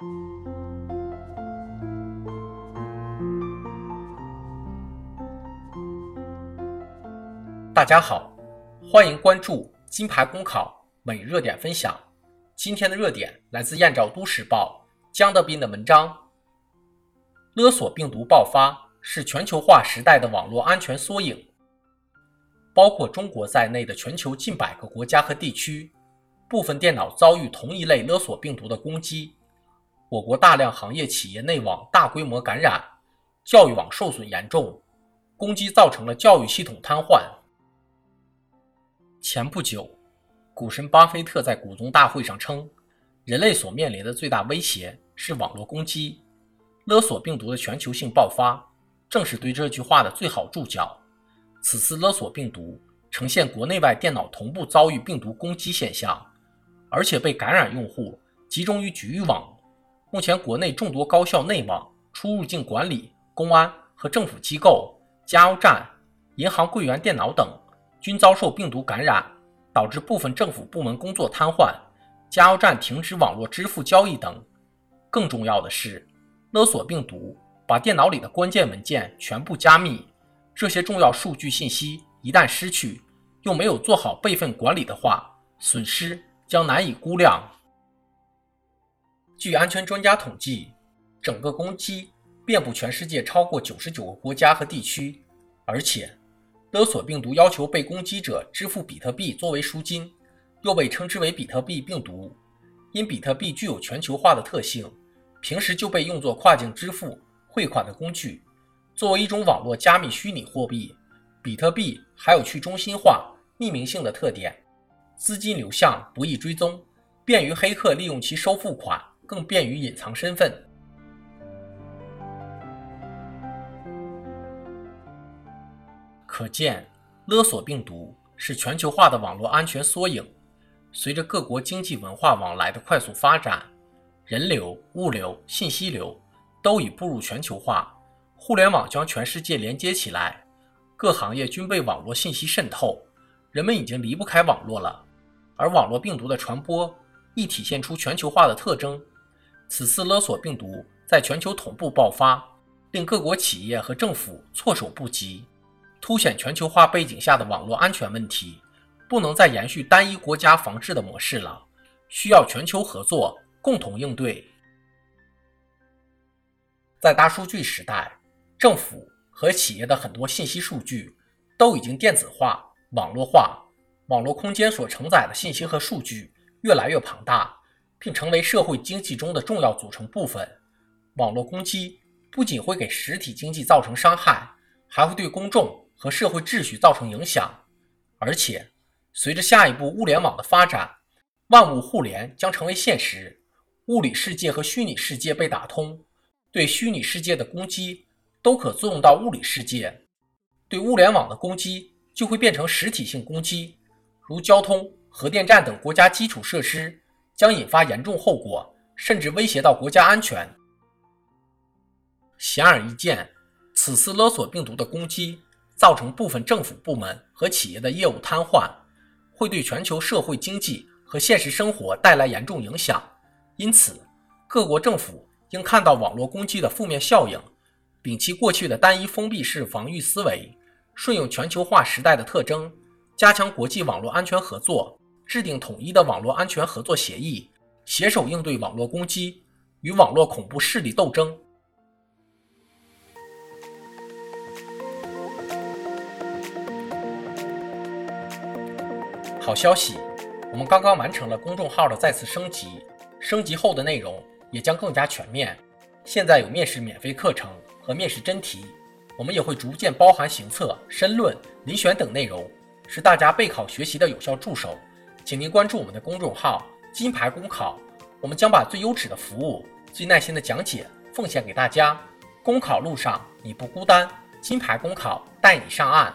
大家好，欢迎关注金牌公考每日热点分享。今天的热点来自燕赵都市报江德斌的文章：勒索病毒爆发是全球化时代的网络安全缩影。包括中国在内的全球近百个国家和地区，部分电脑遭遇同一类勒索病毒的攻击。我国大量行业企业内网大规模感染，教育网受损严重，攻击造成了教育系统瘫痪。前不久，股神巴菲特在股东大会上称，人类所面临的最大威胁是网络攻击，勒索病毒的全球性爆发正是对这句话的最好注脚。此次勒索病毒呈现国内外电脑同步遭遇病毒攻击现象，而且被感染用户集中于局域网。目前，国内众多高校内网、出入境管理、公安和政府机构、加油站、银行柜员电脑等。均遭受病毒感染，导致部分政府部门工作瘫痪，加油站停止网络支付交易等。更重要的是，勒索病毒把电脑里的关键文件全部加密，这些重要数据信息一旦失去，又没有做好备份管理的话，损失将难以估量。据安全专家统计，整个攻击遍布全世界超过九十九个国家和地区，而且。勒索病毒要求被攻击者支付比特币作为赎金，又被称之为比特币病毒。因比特币具有全球化的特性，平时就被用作跨境支付、汇款的工具。作为一种网络加密虚拟货币，比特币还有去中心化、匿名性的特点，资金流向不易追踪，便于黑客利用其收付款，更便于隐藏身份。可见，勒索病毒是全球化的网络安全缩影。随着各国经济文化往来的快速发展，人流、物流、信息流都已步入全球化，互联网将全世界连接起来，各行业均被网络信息渗透，人们已经离不开网络了。而网络病毒的传播亦体现出全球化的特征。此次勒索病毒在全球同步爆发，令各国企业和政府措手不及。凸显全球化背景下的网络安全问题，不能再延续单一国家防治的模式了，需要全球合作，共同应对。在大数据时代，政府和企业的很多信息数据都已经电子化、网络化，网络空间所承载的信息和数据越来越庞大，并成为社会经济中的重要组成部分。网络攻击不仅会给实体经济造成伤害，还会对公众。和社会秩序造成影响，而且随着下一步物联网的发展，万物互联将成为现实。物理世界和虚拟世界被打通，对虚拟世界的攻击都可作用到物理世界，对物联网的攻击就会变成实体性攻击，如交通、核电站等国家基础设施将引发严重后果，甚至威胁到国家安全。显而易见，此次勒索病毒的攻击。造成部分政府部门和企业的业务瘫痪，会对全球社会经济和现实生活带来严重影响。因此，各国政府应看到网络攻击的负面效应，摒弃过去的单一封闭式防御思维，顺应全球化时代的特征，加强国际网络安全合作，制定统一的网络安全合作协议，携手应对网络攻击与网络恐怖势力斗争。好消息，我们刚刚完成了公众号的再次升级，升级后的内容也将更加全面。现在有面试免费课程和面试真题，我们也会逐渐包含行测、申论、遴选等内容，是大家备考学习的有效助手。请您关注我们的公众号“金牌公考”，我们将把最优质的服务、最耐心的讲解奉献给大家。公考路上你不孤单，金牌公考带你上岸。